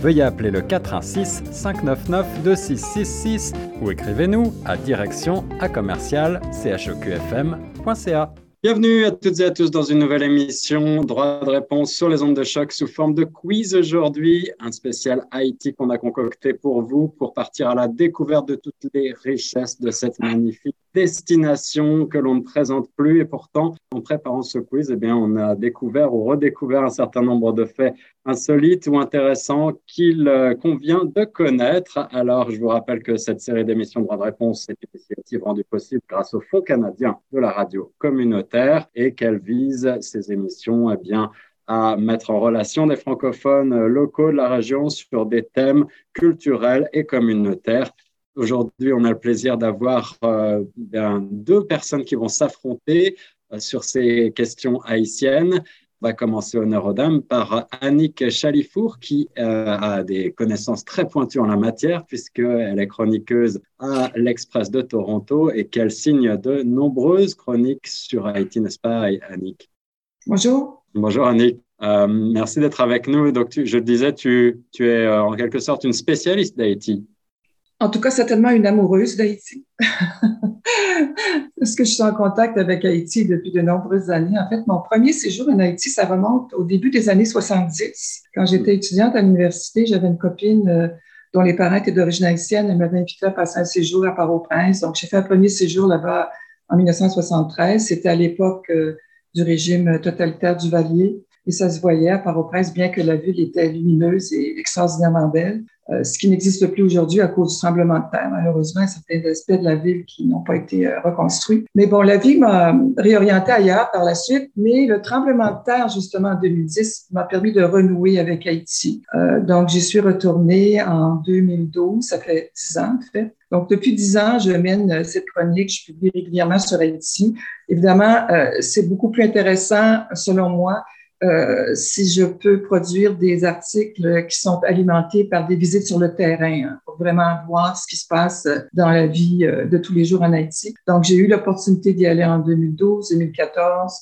veuillez appeler le 416 599 2666 ou écrivez-nous à direction à commercial chqfm.ca. Bienvenue à toutes et à tous dans une nouvelle émission Droit de réponse sur les ondes de choc sous forme de quiz aujourd'hui. Un spécial Haïti qu'on a concocté pour vous pour partir à la découverte de toutes les richesses de cette magnifique destination que l'on ne présente plus. Et pourtant, en préparant ce quiz, eh bien, on a découvert ou redécouvert un certain nombre de faits insolites ou intéressants qu'il euh, convient de connaître. Alors, je vous rappelle que cette série d'émissions Droit de réponse est une initiative rendue possible grâce au Fonds canadien de la radio communautaire et qu'elle vise ces émissions, eh bien, à mettre en relation des francophones locaux de la région sur des thèmes culturels et communautaires Aujourd'hui, on a le plaisir d'avoir euh, deux personnes qui vont s'affronter euh, sur ces questions haïtiennes. On va commencer honneur aux dames par Annick Chalifour qui euh, a des connaissances très pointues en la matière puisqu'elle est chroniqueuse à l'Express de Toronto et qu'elle signe de nombreuses chroniques sur Haïti, n'est-ce pas Annick? Bonjour. Bonjour Annick. merci d'être avec nous. Donc, je te disais, tu, tu es en quelque sorte une spécialiste d'Haïti. En tout cas, certainement une amoureuse d'Haïti. Parce que je suis en contact avec Haïti depuis de nombreuses années. En fait, mon premier séjour en Haïti, ça remonte au début des années 70. Quand j'étais étudiante à l'université, j'avais une copine euh, dont les parents étaient d'origine haïtienne. Elle m'avait invité à passer un séjour à Port-au-Prince. Donc, j'ai fait un premier séjour là-bas en 1973. C'était à l'époque euh, du régime totalitaire du Valier. Et ça se voyait à Port-au-Prince, bien que la ville était lumineuse et extraordinairement belle. Euh, ce qui n'existe plus aujourd'hui à cause du tremblement de terre. Malheureusement, certains aspects de la ville qui n'ont pas été euh, reconstruits. Mais bon, la vie m'a réorienté ailleurs par la suite, mais le tremblement de terre, justement, en 2010, m'a permis de renouer avec Haïti. Euh, donc, j'y suis retournée en 2012, ça fait dix ans, en fait. Donc, depuis dix ans, je mène cette chronique, je publie régulièrement sur Haïti. Évidemment, c'est beaucoup plus intéressant, selon moi, euh, si je peux produire des articles qui sont alimentés par des visites sur le terrain hein, pour vraiment voir ce qui se passe dans la vie euh, de tous les jours en Haïti. Donc, j'ai eu l'opportunité d'y aller en 2012, 2014,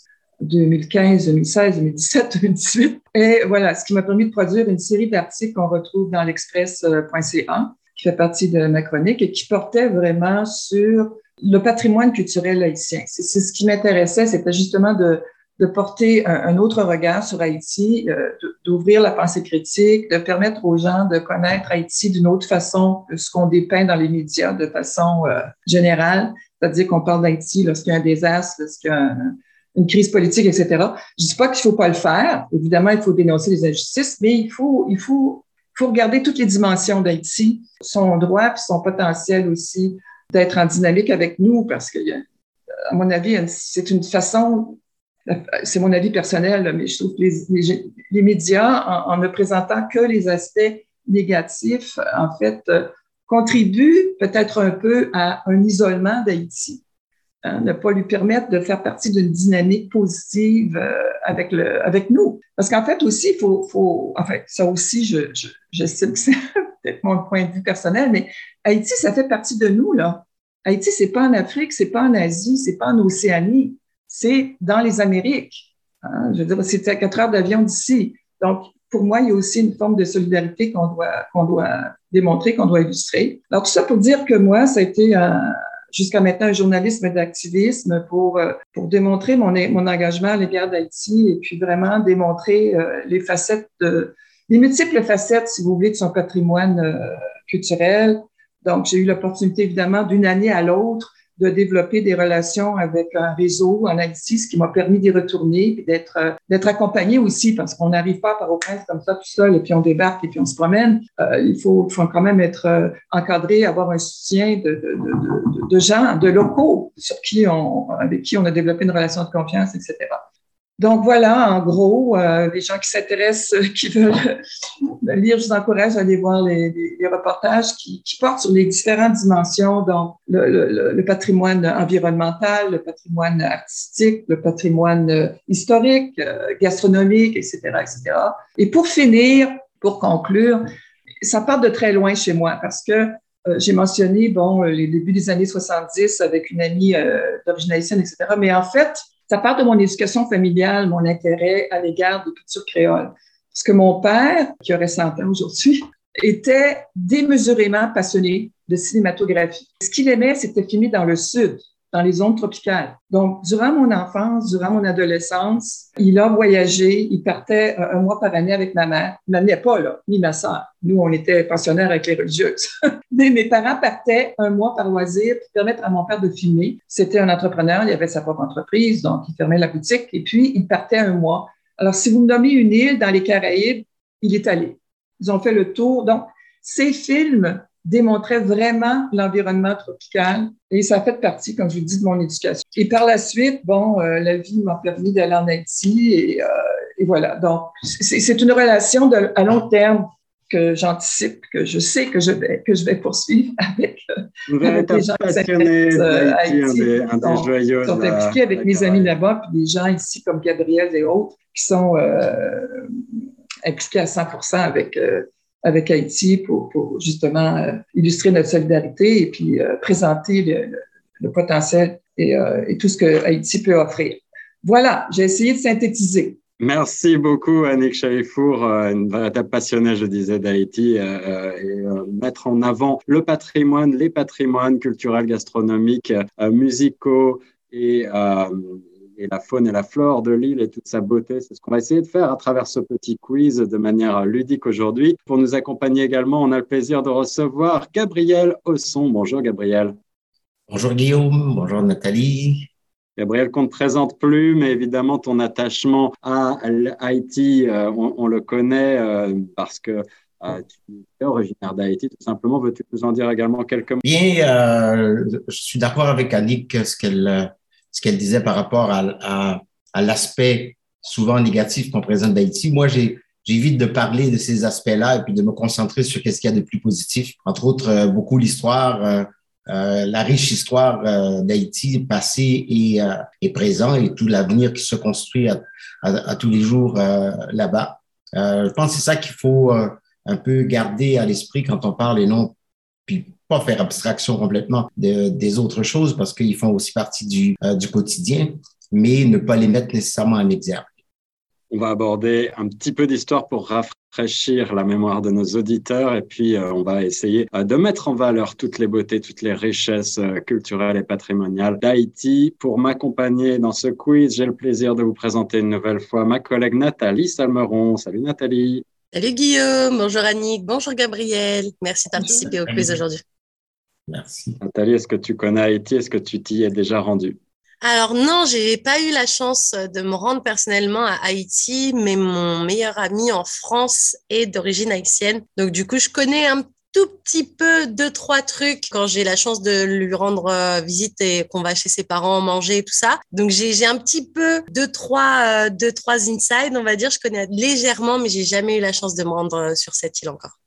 2015, 2016, 2017, 2018. Et voilà, ce qui m'a permis de produire une série d'articles qu'on retrouve dans l'express.ca, qui fait partie de ma chronique et qui portait vraiment sur le patrimoine culturel haïtien. C'est ce qui m'intéressait, c'était justement de de porter un, autre regard sur Haïti, euh, d'ouvrir la pensée critique, de permettre aux gens de connaître Haïti d'une autre façon que ce qu'on dépeint dans les médias de façon euh, générale, c'est-à-dire qu'on parle d'Haïti lorsqu'il y a un désastre, lorsqu'il y a une crise politique, etc. Je ne dis pas qu'il ne faut pas le faire. Évidemment, il faut dénoncer les injustices, mais il faut, il faut, faut regarder toutes les dimensions d'Haïti, son droit puis son potentiel aussi d'être en dynamique avec nous, parce que, à mon avis, c'est une façon c'est mon avis personnel, mais je trouve que les, médias, en, ne présentant que les aspects négatifs, en fait, euh, contribuent peut-être un peu à un isolement d'Haïti. Hein, ne pas lui permettre de faire partie d'une dynamique positive euh, avec, le, avec nous. Parce qu'en fait aussi, il faut, faut, enfin, ça aussi, je, je, j'estime que c'est peut-être mon point de vue personnel, mais Haïti, ça fait partie de nous, là. Haïti, c'est pas en Afrique, c'est pas en Asie, c'est pas en Océanie c'est dans les Amériques. Hein. Je veux dire, c'est à quatre heures d'avion d'ici. Donc, pour moi, il y a aussi une forme de solidarité qu'on doit, doit démontrer, qu'on doit illustrer. Alors, tout ça pour dire que moi, ça a été jusqu'à maintenant un journalisme d'activisme pour, euh, pour démontrer mon, mon engagement à l'égard d'Haïti et puis vraiment démontrer euh, les facettes les multiples facettes, si vous voulez, de son patrimoine euh, culturel. Donc, j'ai eu l'opportunité, évidemment, d'une année à l'autre, de développer des relations avec un réseau en Haïti, ce qui m'a permis d'y retourner et d'être euh, d'être accompagné aussi parce qu'on n'arrive pas par au prince comme ça tout seul et puis on débarque et puis on se promène. Euh, il faut, faut quand même être euh, encadré, avoir un soutien de, de, de, de, gens, de locaux sur qui on, avec qui on a développé une relation de confiance, etc. Donc voilà, en gros, euh, les gens qui s'intéressent, euh, qui veulent lire, je vous encourage à aller voir les, reportages qui, portent sur les différentes dimensions, donc le, patrimoine environnemental, le patrimoine artistique, le patrimoine euh, historique, gastronomique, etc., etc. Et pour finir, pour conclure, ça part de très loin chez moi parce que j'ai mentionné, bon, les débuts des années 70 avec une amie d'origine haïtienne, etc. Mais en fait, ça part de mon éducation familiale, mon intérêt à l'égard de culture créole. Parce que mon père, qui aurait 100 ans aujourd'hui, était démesurément passionné de cinématographie. Ce qu'il aimait, c'était filmer dans le sud dans les zones tropicales. Donc, durant mon enfance, durant mon adolescence, il a voyagé. Il partait un, mois par année avec ma mère. Il n'amenait pas, là, ni ma sœur. Nous, on était pensionnaires avec les religieuses. Mais mes parents partaient un mois par loisir pour permettre à mon père de filmer. C'était un entrepreneur, il avait sa propre entreprise, donc il fermait la boutique et puis il partait un mois. Alors, si vous me nommez une île dans les Caraïbes, il est allé. Ils ont fait le tour. Donc, ces films démontrait vraiment l'environnement tropical et ça a fait partie, comme je vous dis, de mon éducation. Et par la suite, bon, euh, la vie m'a permis d'aller en Haïti et, euh, et voilà. Donc, c'est une relation de, à long terme que j'anticipe, que je sais que je vais, que je vais poursuivre avec, vous avec les gens qui euh, Haïti, sont impliqués avec mes amis là-bas, puis des gens ici comme Gabriel et autres qui sont euh, impliqués à 100 avec euh, avec Haïti pour, justement euh, illustrer notre solidarité et puis euh, présenter le, potentiel euh, et, tout ce que Haïti peut offrir. Voilà, j'ai essayé de synthétiser. Merci beaucoup, Annick Charifour, une véritable passionnée, je disais, d'Haïti, et mettre en avant le patrimoine, les patrimoines culturels, gastronomiques, musicaux et et la faune et la flore de l'île et toute sa beauté. C'est ce qu'on va essayer de faire à travers ce petit quiz de manière ludique aujourd'hui. Pour nous accompagner également, on a le plaisir de recevoir Gabriel Osson. Bonjour Gabriel. Bonjour Guillaume, bonjour Nathalie. Gabriel, qu'on ne te présente plus, mais évidemment, ton attachement à Haïti, euh, on, le connaît euh, parce que euh, tu es originaire d'Haïti, tout simplement. Veux-tu nous en dire également quelques mots? Bien, je suis d'accord avec Annick, ce qu'elle ce qu'elle disait par rapport à, l'aspect souvent négatif qu'on présente d'Haïti. Moi, j'évite de parler de ces aspects-là et puis de me concentrer sur qu'est-ce qu'il y a de plus positif. Entre autres, euh, beaucoup l'histoire, euh, euh, la riche histoire d'Haïti passé et, et, présent et tout l'avenir qui se construit à, tous les jours là-bas. je pense que c'est ça qu'il faut un peu garder à l'esprit quand on parle et non pas faire abstraction complètement des autres choses parce qu'ils font aussi partie du, euh, du quotidien, mais ne pas les mettre nécessairement en exergue. On va aborder un petit peu d'histoire pour rafraîchir la mémoire de nos auditeurs et puis euh, on va essayer euh, de mettre en valeur toutes les beautés, toutes les richesses culturelles et patrimoniales d'Haïti. Pour m'accompagner dans ce quiz, j'ai le plaisir de vous présenter une nouvelle fois ma collègue Nathalie Salmeron. Salut Nathalie. Salut Guillaume, bonjour Annick, bonjour Gabriel. Merci de participer au quiz aujourd'hui. Merci. Nathalie, est-ce que tu connais Haïti? Est-ce que tu t'y es déjà rendu alors non, j'ai pas eu la chance de me rendre personnellement à Haïti, mais mon meilleur ami en France est d'origine haïtienne. Donc du coup, je connais un tout petit peu deux trois trucs quand j'ai la chance de lui rendre euh, visite et qu'on va chez ses parents manger et tout ça. Donc j'ai un petit peu deux trois euh, deux trois inside, on va dire. Je connais légèrement, mais j'ai jamais eu la chance de me rendre euh, sur cette île encore.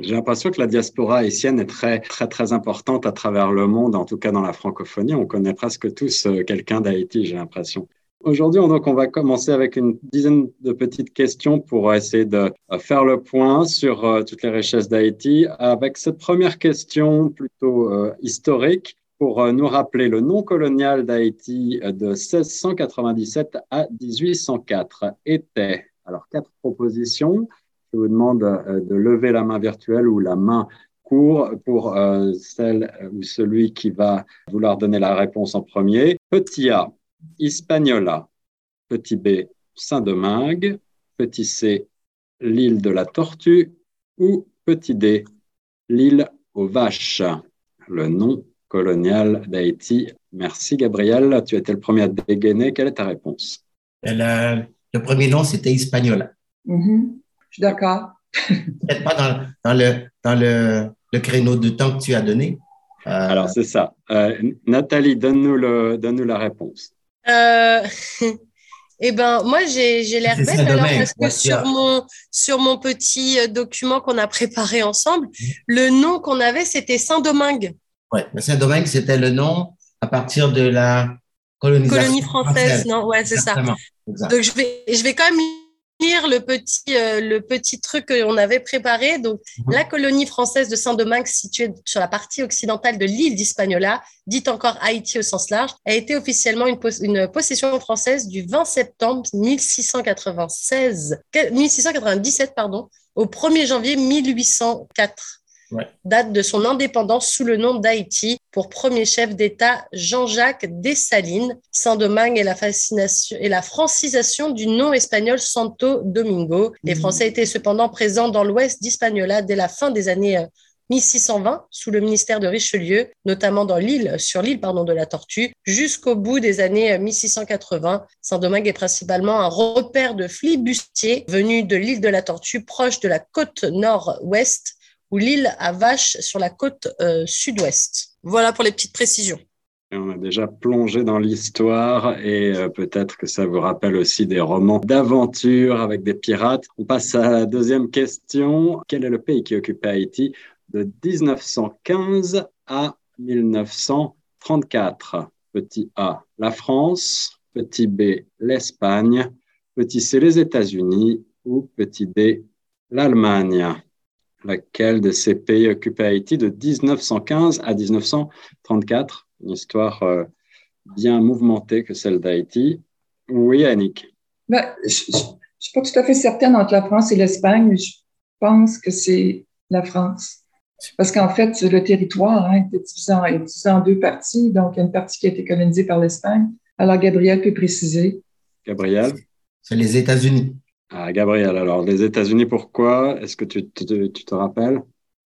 J'ai l'impression que la diaspora haïtienne est très, très, très importante à travers le monde, en tout cas dans la francophonie. On connaît presque tous euh, quelqu'un d'Haïti, j'ai l'impression. Aujourd'hui, donc, on va commencer avec une dizaine de petites questions pour essayer de euh, faire le point sur euh, toutes les richesses d'Haïti. Avec cette première question plutôt historique, pour nous rappeler le nom colonial d'Haïti de 1697 à 1804 était, alors quatre propositions, je vous demande euh, de lever la main virtuelle ou la main court pour euh, celle ou celui qui va vouloir donner la réponse en premier. Petit A, Hispaniola. Petit B, Saint-Domingue. Petit C, l'île de la Tortue. Ou petit D, l'île aux vaches. Le nom colonial d'Haïti. Merci Gabriel. Tu étais le premier à dégainer. Quelle est ta réponse? Le, premier nom, c'était Hispaniola. Mm-hmm. Je suis d'accord. Peut-être pas dans, dans, le, dans le, le, créneau de temps que tu as donné. Euh, Alors, c'est ça. Euh, Nathalie, donne-nous donne la réponse. Euh, Eh ben, moi, j'ai l'air bête alors parce que sur mon, sur mon petit euh, document qu'on a préparé ensemble, mmh. le nom qu'on avait, c'était Saint-Domingue. Oui, Saint-Domingue, c'était le nom à partir de la colonisation Colonie française, non Ouais, c'est ça. Donc, je vais, je vais quand même le petit, euh, le petit truc qu'on avait préparé. Donc, mhm. la colonie française de Saint-Domingue, située sur la partie occidentale de l'île d'Hispaniola, dite encore Haïti au sens large, a été officiellement une, une possession française du 20 septembre 1696, 1697 pardon, au 1er janvier 1804 date de son indépendance sous le nom d'Haïti pour premier chef d'État Jean-Jacques Dessalines. Saint-Domingue et la fascination et la francisation du nom espagnol Santo Domingo. Les mmh. Français étaient cependant présents dans l'ouest d'Hispaniola dès la fin des années 1620 euh, sous le ministère de Richelieu, notamment dans l'île, sur l'île pardon de la Tortue, jusqu'au bout des années 1680. Euh, Saint-Domingue est principalement un repère de flibustiers venus de l'île de la Tortue, proche de la côte nord-ouest ou l'île à Vache sur la côte euh, sud-ouest. Voilà pour les petites précisions. on a déjà plongé dans l'histoire et euh, peut-être que ça vous rappelle aussi des romans d'aventure avec des pirates. On passe à la deuxième question. Quel est le pays qui occupait Haïti de 1915 à 1934 Petit A, la France. Petit B, l'Espagne. Petit C, les États-Unis. Ou petit D, l'Allemagne laquelle de ces pays occupait Haïti de 1915 à 1934. Une histoire euh, bien mouvementée que celle d'Haïti. Oui, Annick. Ben, je ne suis pas tout à fait certaine entre la France et l'Espagne, mais je pense que c'est la France. Parce qu'en fait, le territoire hein, était divisé en, divisé en, deux parties. Donc, il y a une partie qui a été colonisée par l'Espagne. Alors, Gabriel peut préciser. Gabriel? C'est les États-Unis. Ah, Gabriel, alors les États-Unis, pourquoi? Est-ce que tu, tu, te rappelles?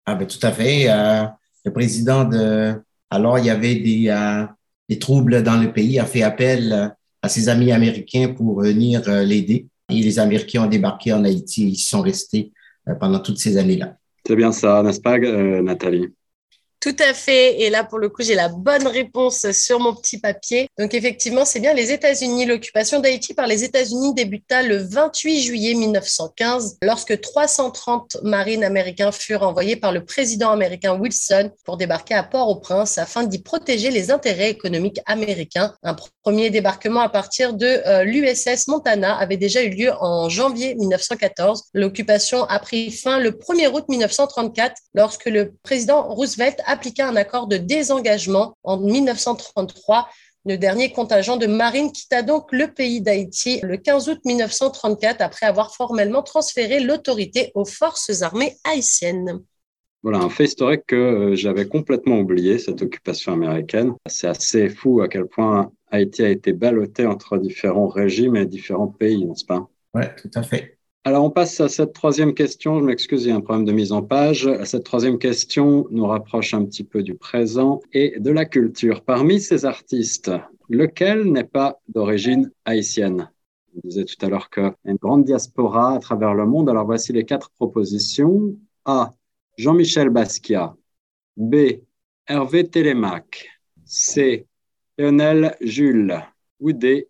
Ah, ben, tout à fait. Euh, le président de. Alors, il y avait des, euh, des, troubles dans le pays, a fait appel euh, à ses amis américains pour venir l'aider. Et les Américains ont débarqué en Haïti et ils sont restés pendant toutes ces années-là. C'est bien ça, n'est-ce pas, Nathalie? Tout à fait. Et là, pour le coup, j'ai la bonne réponse sur mon petit papier. Donc, effectivement, c'est bien les États-Unis. L'occupation d'Haïti par les États-Unis débuta le 28 juillet 1915, lorsque 330 marines américains furent envoyés par le président américain Wilson pour débarquer à Port-au-Prince afin d'y protéger les intérêts économiques américains. Un premier débarquement à partir de euh, l'USS Montana avait déjà eu lieu en janvier 1914. L'occupation a pris fin le 1er août 1934 lorsque le président Roosevelt appliqua un accord de désengagement en 1933. Le dernier contingent de marine quitta donc le pays d'Haïti le 15 août 1934 après avoir formellement transféré l'autorité aux forces armées haïtiennes. Voilà, un fait historique que euh, j'avais complètement oublié, cette occupation américaine. C'est assez fou à quel point Haïti a été ballotté entre différents régimes et différents pays, n'est-ce pas? Oui, tout à fait. Alors, on passe à cette troisième question. Je m'excuse, il y a un problème de mise en page. Cette troisième question nous rapproche un petit peu du présent et de la culture. Parmi ces artistes, lequel n'est pas d'origine haïtienne? Je disais tout à l'heure qu'il y a une grande diaspora à travers le monde. Alors, voici les quatre propositions. A. Jean-Michel Basquiat. B. Hervé Télémac. C. Lionel Jules. Ou D.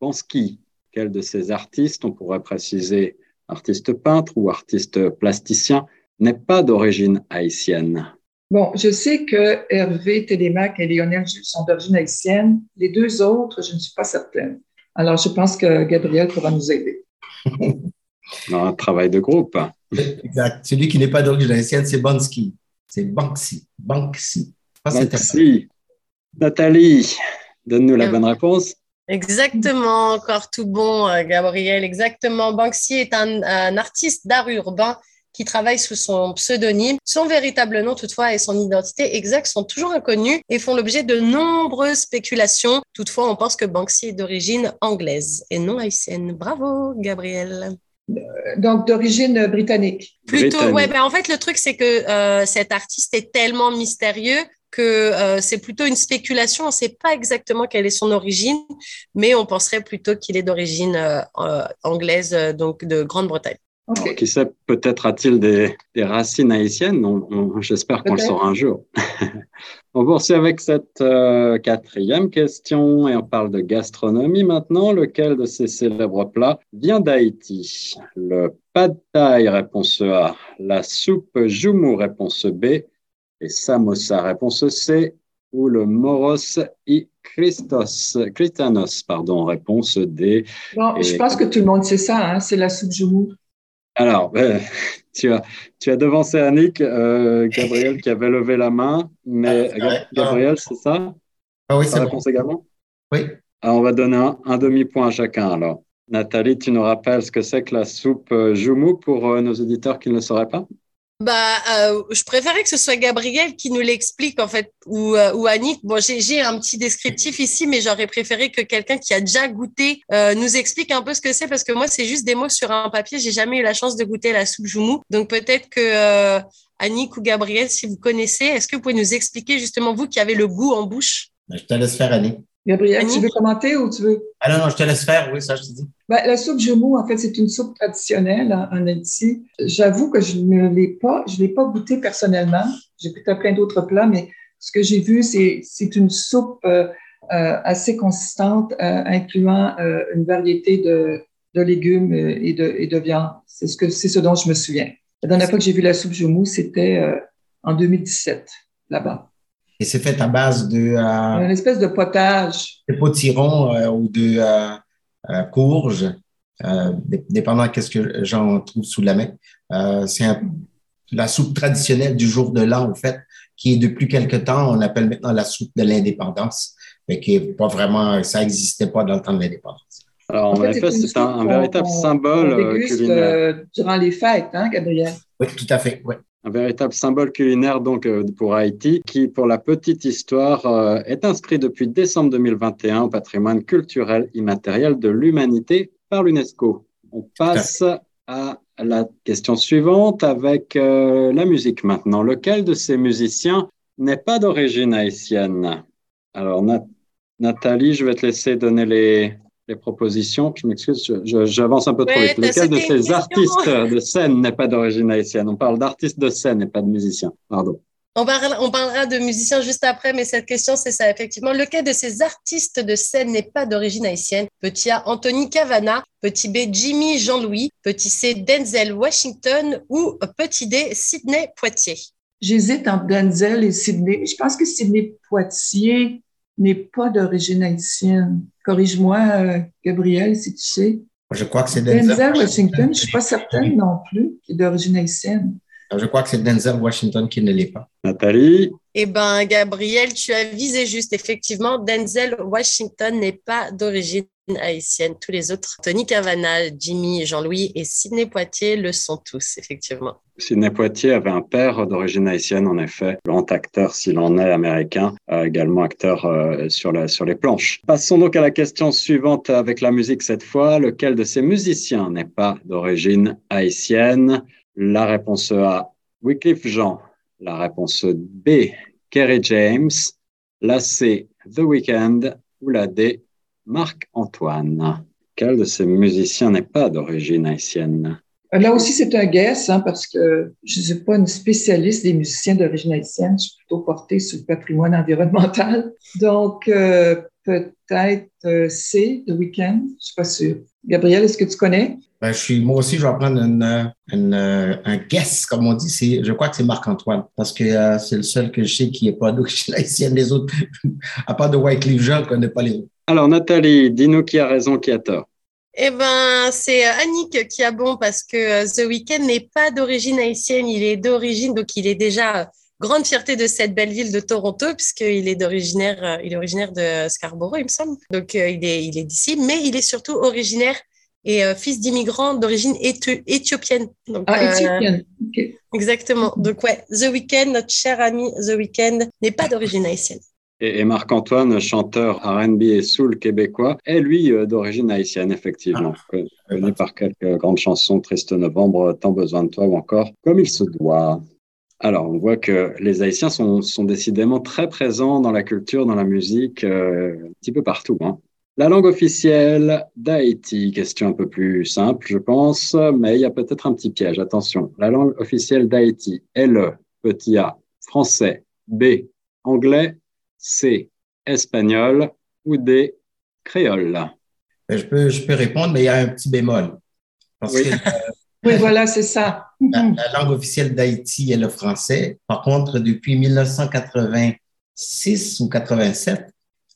Bansky. Quel de ces artistes, on pourrait préciser artiste peintre ou artiste plasticien, n'est pas d'origine haïtienne. Bon, je sais que Hervé Télémac et Lionel Jules sont d'origine haïtienne. Les deux autres, je ne suis pas certaine. Alors, je pense que Gabriel pourra nous aider. un travail de groupe. Exact. Celui qui n'est pas d'origine haïtienne, c'est Bansky. C'est Banksy. Banksy. Banksy. Nathalie, donne-nous la bonne réponse. Exactement, encore tout bon, euh, Gabriel. Exactement. Banksy est un, artiste d'art urbain qui travaille sous son pseudonyme. Son véritable nom, toutefois, et son identité exacte sont toujours inconnus et font l'objet de nombreuses spéculations. Toutefois, on pense que Banksy est d'origine anglaise et non haïtienne. Bravo, Gabriel. Donc, d'origine britannique. Plutôt, ouais. Ben, en fait, le truc, c'est que euh, cet artiste est tellement mystérieux que euh, c'est plutôt une spéculation. On ne sait pas exactement quelle est son origine, mais on penserait plutôt qu'il est d'origine euh, euh, anglaise, donc de Grande-Bretagne. qui sait, peut-être a-t-il des, racines haïtiennes? J'espère qu'on le saura un jour. on poursuit avec cette euh, quatrième question et on parle de gastronomie maintenant. Lequel de ces célèbres plats vient d'Haïti? Le pad thai, réponse A. La soupe joumou, réponse B. Et samosa, réponse C. Ou le moros i Christos, Christanos, pardon, réponse D. Bon, je pense que tout le monde sait ça, hein, c'est la soupe joumou. Alors, ben, tu, as, tu as devancé Annick, euh, Gabriel qui avait levé la main, mais ah, Gabriel, c'est ça? Ah oui, c'est réponse également? Oui. Alors, on va donner un, demi-point à chacun alors. Nathalie, tu nous rappelles ce que c'est que la soupe euh, Joumou pour euh, nos auditeurs qui ne le sauraient pas? Bah, euh, je préférais que ce soit Gabriel qui nous l'explique en fait, ou, euh, Annick. Bon, j'ai un petit descriptif ici, mais j'aurais préféré que quelqu'un qui a déjà goûté euh, nous explique un peu ce que c'est, parce que moi, c'est juste des mots sur un papier. J'ai jamais eu la chance de goûter la soupe joumou, donc peut-être que euh, Annick ou Gabriel, si vous connaissez, est-ce que vous pouvez nous expliquer justement vous qui avez le goût en bouche? Je te laisse faire, Annick. Gabriel, tu veux commenter ou tu veux? Ah non, non, je te laisse faire, oui, ça, je te dis. Ben, la soupe jumeau, en fait, c'est une soupe traditionnelle en, Haïti. J'avoue que je ne l'ai pas, je l'ai pas goûté personnellement. J'ai goûté à plein d'autres plats, mais ce que j'ai vu, c'est, c'est une soupe euh, euh, assez consistante, euh, incluant une variété de, de légumes et de, et de viande. C'est ce, que, c'est ce dont je me souviens. La dernière fois que j'ai vu la soupe jumeau, c'était en 2017, là-bas. Et c'est fait à base de... Euh, une espèce de potage. De potiron euh, ou de euh, courge, dépendant de ce que j'en trouve sous la main. c'est la soupe traditionnelle du jour de l'an, en fait, qui est depuis quelque temps, on appelle maintenant la soupe de l'indépendance, mais qui est pas vraiment, ça n'existait pas dans le temps de l'indépendance. Alors, en, effet, c'est un, véritable symbole culinaire. durant les fêtes, hein, Gabriel? Oui, tout à fait, oui un véritable symbole culinaire donc euh, pour Haïti, qui, pour la petite histoire, euh, est inscrit depuis décembre 2021 au patrimoine culturel immatériel de l'humanité par l'UNESCO. On passe à la question suivante avec euh, la musique maintenant. Lequel de ces musiciens n'est pas d'origine haïtienne? Alors, Nathalie, je vais te laisser donner les, les propositions. Je m'excuse, j'avance un peu trop vite. Lequel de ces artistes de scène n'est pas d'origine haïtienne? On parle d'artistes de scène et pas de musiciens. Pardon. On parlera, on parlera, de musiciens juste après, mais cette question, c'est ça, effectivement. Lequel de ces artistes de scène n'est pas d'origine haïtienne? Petit A, Anthony Cavana. Petit B, Jimmy Jean-Louis. Petit C, Denzel Washington. Ou petit D, Sidney Poitier. J'hésite entre Denzel et Sidney. Je pense que Sidney Poitier n'est pas d'origine haïtienne. Corrige-moi, euh, Gabriel, si tu sais. Je crois que c'est Denzel, Denzel Washington. Je ne suis pas certaine non plus qu'il est d'origine haïtienne. Je crois que c'est Denzel Washington qui ne l'est pas. Nathalie? Eh bien, Gabriel, tu as visé juste. Effectivement, Denzel Washington n'est pas d'origine haïtienne. Tous les autres, Tony Cavana, Jimmy, Jean-Louis et Sidney Poitier le sont tous, effectivement. Sidney Poitier avait un père d'origine haïtienne, en effet, grand acteur s'il en est américain, également acteur euh, sur, la, sur les planches. Passons donc à la question suivante avec la musique cette fois. Lequel de ces musiciens n'est pas d'origine haïtienne? La réponse A, Wycliffe Jean. La réponse B, Kerry James. La C, The Weeknd. Ou la D, Marc-Antoine. Quel de ces musiciens n'est pas d'origine haïtienne? Là aussi, c'est un guess, hein, parce que je ne suis pas une spécialiste des musiciens d'origine haïtienne. Je suis plutôt portée sur le patrimoine environnemental. Donc, euh, peut-être euh, C, The Weeknd. Je ne suis pas sûre. Gabriel, est-ce que tu connais? Ben, je suis, moi aussi, je vais prendre une, une, un guess, comme on dit. C'est, je crois que c'est Marc-Antoine, parce que euh, c'est le seul que je sais qui n'est pas d'origine haïtienne. Les autres, à part de Wycliffe Jean, je ne connais pas les autres. Alors, Nathalie, dis-nous qui a raison, qui a tort. Eh ben, c'est euh, Annick qui a bon parce que euh, The Weeknd n'est pas d'origine haïtienne, il est d'origine, donc il est déjà euh, grande fierté de cette belle ville de Toronto puisqu'il est d'originaire, il est originaire de Scarborough, il me semble. Donc il est, il est d'ici, mais il est surtout originaire et fils d'immigrants d'origine éthiopienne. ah, éthiopienne. Exactement. Donc ouais, The Weeknd, notre cher ami The Weeknd, n'est pas d'origine haïtienne. Et, Marc-Antoine, chanteur R&B et soul québécois, est lui euh, d'origine haïtienne, effectivement, ah. connu par quelques grandes chansons, Triste Novembre, Tant besoin de toi ou encore Comme il se doit. Alors, on voit que les Haïtiens sont, sont décidément très présents dans la culture, dans la musique, euh, un petit peu partout. Hein. La langue officielle d'Haïti, question un peu plus simple, je pense, mais il y a peut-être un petit piège. Attention, la langue officielle d'Haïti est le petit a, français, B, anglais, C, espagnol ou D, créole. Ben, je peux, je peux répondre, mais il y a un petit bémol. oui. oui, voilà, c'est ça. La, la langue officielle d'Haïti est le français. Par contre, depuis 1986 ou 87,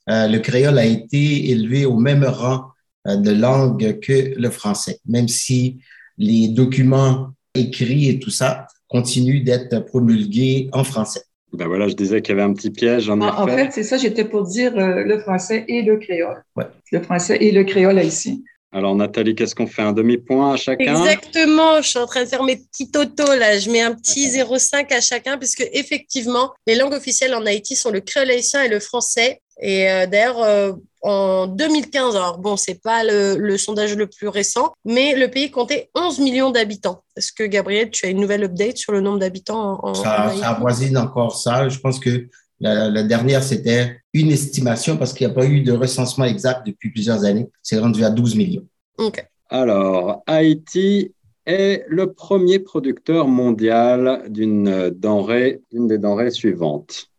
euh, le créole a été élevé au même rang euh, de langue que le français, même si les documents écrits et tout ça continuent d'être promulgués en français. Ben voilà, je disais qu'il y avait un petit piège en, en fait, c'est ça, j'étais pour dire euh, le français et le créole. Le français et le créole ici. Alors Nathalie, qu'est-ce qu'on fait? Un demi-point à chacun? Exactement, je suis en train de faire mes petits totos là. Je mets un petit 0,5 à chacun puisque effectivement, les langues officielles en Haïti sont le créole haïtien et le français. Et euh, d'ailleurs, euh, en 2015, alors bon, c'est pas le, sondage le plus récent, mais le pays comptait 11 millions d'habitants. Est-ce que Gabriel, tu as une nouvelle update sur le nombre d'habitants en, ça, ça avoisine encore ça. Je pense que la, dernière, c'était une estimation parce qu'il n'y a pas eu de recensement exact depuis plusieurs années. C'est rendu à 12 millions. OK. Alors, Haïti est le premier producteur mondial d'une denrée, d'une des denrées suivantes.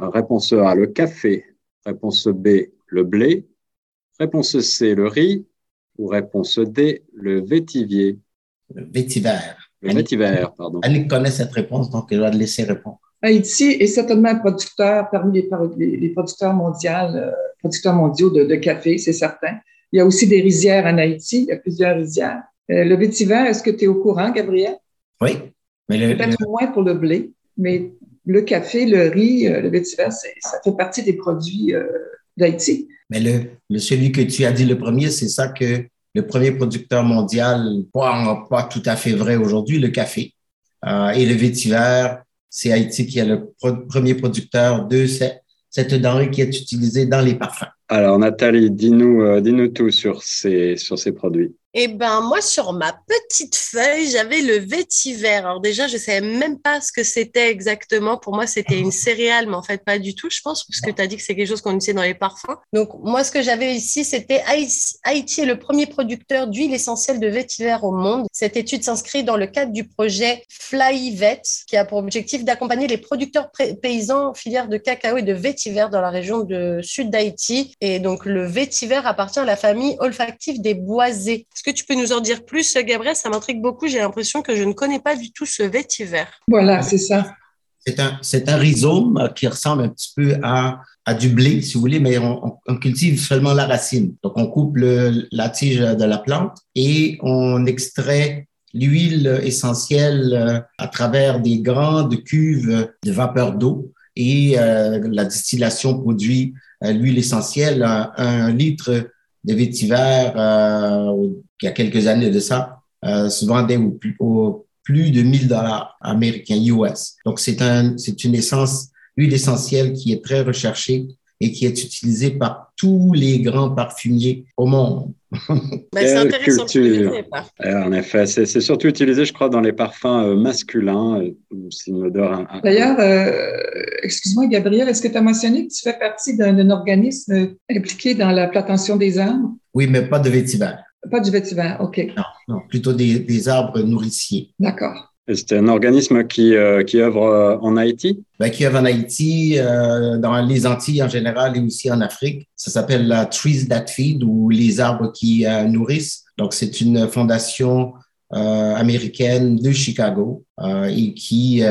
Réponse A, le café. Réponse B, le blé. Réponse C, le riz. Ou réponse D, le vétivier. Le vétiver. Le vétiver, pardon. Annick connaît cette réponse, donc elle va le laisser répondre. Haïti est certainement un producteur parmi les, producteurs mondiaux, euh, producteurs mondiaux de, café, c'est certain. Il y a aussi des rizières en Haïti, il y a plusieurs rizières. Euh, le vétiver, est-ce que tu es au courant, Gabriel? Oui. Peut-être moins pour le blé, mais le café, le riz, euh, le vétiver, ça fait partie des produits euh, d'Haïti. Mais le, celui que tu as dit le premier, c'est ça que le premier producteur mondial, pas, pas tout à fait vrai aujourd'hui, le café. Euh, et le vétiver, c'est Haïti qui est le premier producteur de cette, cette denrée qui est utilisée dans les parfums. Alors Nathalie, dis-nous dis tout sur ces, sur ces produits. Eh ben moi sur ma petite feuille j'avais le vétiver. Alors déjà je savais même pas ce que c'était exactement. Pour moi c'était une céréale mais en fait pas du tout je pense parce que tu as dit que c'est quelque chose qu'on utilisait dans les parfums. Donc moi ce que j'avais ici c'était Haïti est le premier producteur d'huile essentielle de vétiver au monde. Cette étude s'inscrit dans le cadre du projet FlyVet qui a pour objectif d'accompagner les producteurs paysans filières de cacao et de vétiver dans la région de sud d'Haïti et donc le vétiver appartient à la famille olfactive des boisés. Est-ce que tu peux nous en dire plus, Gabriel? Ça m'intrigue beaucoup. J'ai l'impression que je ne connais pas du tout ce vétiver. Voilà, c'est ça. C'est un, c'est un rhizome qui ressemble un petit peu à, à du blé, si vous voulez, mais on, cultive seulement la racine. Donc, on coupe la tige de la plante et on extrait l'huile essentielle euh, à travers des grandes cuves de vapeur d'eau et euh, la distillation produit euh, l'huile essentielle, un litre de vétiver, euh, il y a quelques années de ça, se vendait au plus, au plus de 1000 dollars américains US. Donc, c'est un, c'est une essence, huile essentielle qui est très recherchée et qui est utilisée par tous les grands parfumiers au monde. Ben, c'est intéressant culture. Eh, en effet, c'est surtout utilisé, je crois, dans les parfums euh, masculins. C'est une odeur. D'ailleurs, euh, excuse-moi, Gabriel, est-ce que tu as mentionné que tu fais partie d'un organisme impliqué dans la plantation des arbres? Oui, mais pas de vétiver. Pas du vétiver, OK. Non, non plutôt des, des arbres nourriciers. D'accord. C'est un organisme qui, euh, œuvre euh, en Haïti? Ben, qui œuvre en Haïti, euh, dans les Antilles en général et aussi en Afrique. Ça s'appelle Trees That Feed ou les arbres qui nourrissent. Donc, c'est une fondation américaine de Chicago et qui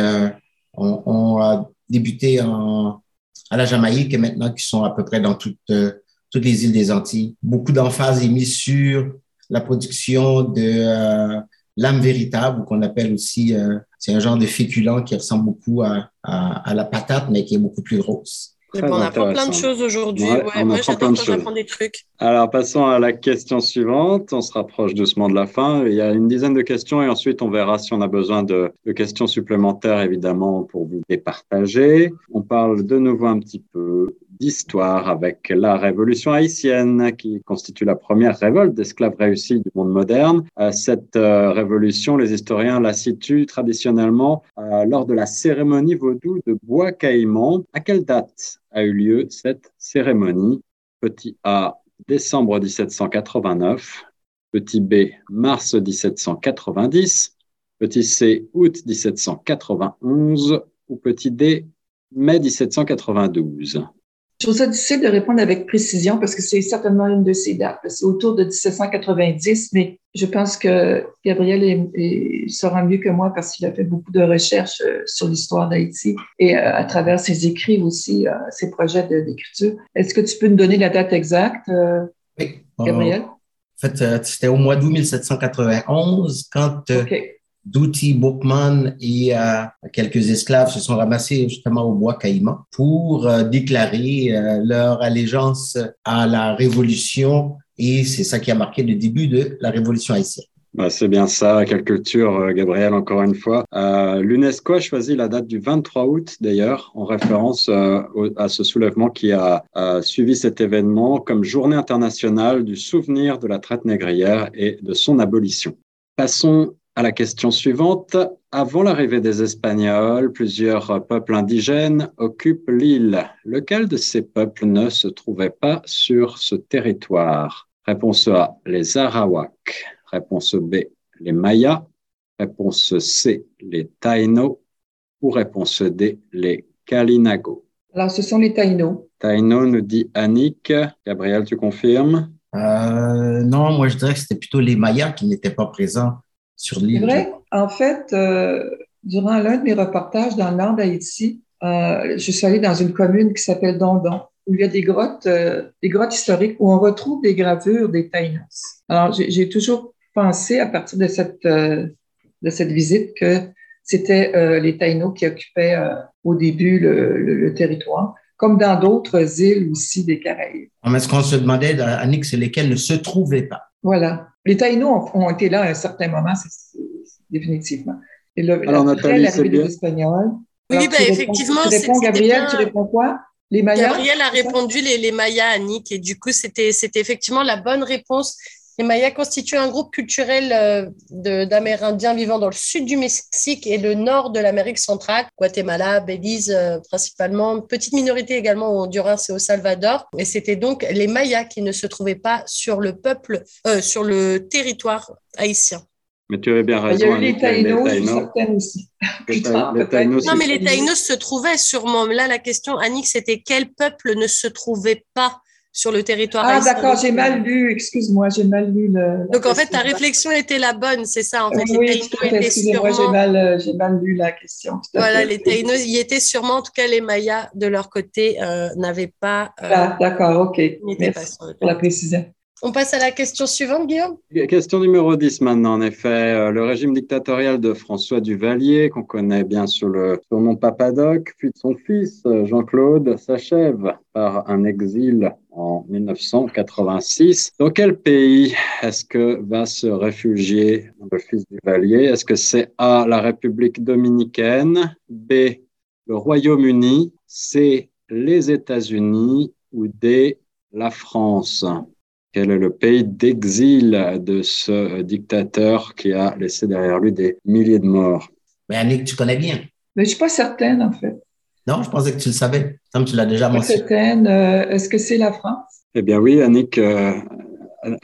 ont, débuté en, à la Jamaïque et maintenant qui sont à peu près dans toutes, toutes les îles des Antilles. Beaucoup d'emphase est mise sur la production de l'âme véritable, ou qu'on appelle aussi, euh, c'est un genre de féculent qui ressemble beaucoup à, à, la patate, mais qui est beaucoup plus grosse. on apprend plein de choses aujourd'hui. Ouais, moi, j'adore quand j'apprends des trucs. Alors, passons à la question suivante. On se rapproche doucement de la fin. Il y a une dizaine de questions et ensuite, on verra si on a besoin de, de questions supplémentaires, évidemment, pour vous les partager. On parle de nouveau un petit peu d'histoire avec la révolution haïtienne qui constitue la première révolte d'esclaves réussie du monde moderne. Euh, cette euh, révolution, les historiens la situent traditionnellement euh, lors de la cérémonie vaudou de Bois Caïman. À quelle date a eu lieu cette cérémonie? Petit A décembre 1789, petit b, mars 1790, petit c, août 1791 ou petit d, mai 1792 je trouve ça difficile de répondre avec précision parce que c'est certainement une de ces dates. C'est autour de 1790, mais je pense que Gabriel est, sera mieux que moi parce qu'il a fait beaucoup de recherches euh, sur l'histoire d'Haïti et euh, à travers ses écrits aussi, euh, ses projets d'écriture. Est-ce que tu peux nous donner la date exacte, oui. Gabriel? En fait, c'était au mois d'août 1791 quand Douty Bookman et euh, quelques esclaves se sont ramassés justement au bois Caïman pour euh, déclarer euh, leur allégeance à la révolution et c'est ça qui a marqué le début de la révolution haïtienne. c'est bien ça, quelle culture, Gabriel, encore une fois. L'UNESCO a choisi la date du 23 août, d'ailleurs, en référence à ce soulèvement qui a suivi cet événement comme journée internationale du souvenir de la traite négrière et de son abolition. Passons à la question suivante. Avant l'arrivée des Espagnols, plusieurs peuples indigènes occupent l'île. Lequel de ces peuples ne se trouvait pas sur ce territoire? Réponse A, les Arawaks. Réponse B, les Mayas. Réponse C, les Taïnos. Ou réponse D, les Kalinago. Alors, ce sont les Taïnos. Taïnos nous dit Annick. Gabriel, tu confirmes? Euh, Non, moi je dirais que c'était plutôt les Mayas qui n'étaient pas présents sur l'île. C'est vrai. En fait, euh, durant l'un de mes reportages dans le nord d'Haïti, euh, je suis allée dans une commune qui s'appelle Dondon, où il y a des grottes, euh, des grottes historiques où on retrouve des gravures des Taïnos. Alors, j'ai toujours pensé à partir de cette, de cette visite que c'était les Taïnos qui occupaient au début le, le, territoire, comme dans d'autres îles aussi des Caraïbes. Mais ce qu'on se demandait, Annick, c'est lesquelles ne se trouvaient pas. Voilà. Les Taïnos ont, été là à un certain moment, c'est, définitivement. Et le, Alors, Nathalie, l'arrivée des Espagnols. Oui, ben, effectivement. Tu, réponds, Gabriel, tu réponds quoi? Les Mayas? Gabriel a répondu les, les Mayas, Annick, et du coup, c'était, c'était effectivement la bonne réponse. Les Mayas constituent un groupe culturel euh, d'Amérindiens vivant dans le sud du Mexique et le nord de l'Amérique centrale, Guatemala, Belize euh, principalement, petite minorité également au Honduras et au Salvador. Et c'était donc les Mayas qui ne se trouvaient pas sur le peuple, euh, sur le territoire haïtien. Mais tu avais bien raison. Il y a eu les Taïnos, aussi. non, mais les Taïnos se trouvaient sûrement. Là, la question, Annick, c'était quel peuple ne se trouvait pas sur le territoire Ah, d'accord, j'ai mal lu, excuse-moi, j'ai mal lu le. Donc, en fait, ta réflexion était la bonne, c'est ça, en fait. Oui, excusez-moi, j'ai mal, euh, j'ai mal lu la question. Voilà, les Taïnos y étaient sûrement, en tout cas, les Mayas, de leur côté, euh, n'avaient pas. Euh, ah, d'accord, OK. Merci pour la précision. On passe à la question suivante, Guillaume. Question numéro 10 maintenant, en effet. Euh, le régime dictatorial de François Duvalier, qu'on connaît bien sous le surnom Papadoc, puis de son fils euh, Jean-Claude, s'achève par un exil en 1986. Dans quel pays est-ce que va se réfugier le fils Duvalier? Est-ce que c'est A, la République dominicaine, B, le Royaume-Uni, C, les États-Unis ou D, la France? Quel est le pays d'exil de ce dictateur qui a laissé derrière lui des milliers de morts? Mais Annick, tu connais bien. Mais je ne suis pas certaine, en fait. Non, je pensais que tu le savais, comme tu l'as déjà mentionné. certaine. Euh, est-ce que c'est la France? Eh bien oui, Annick, euh,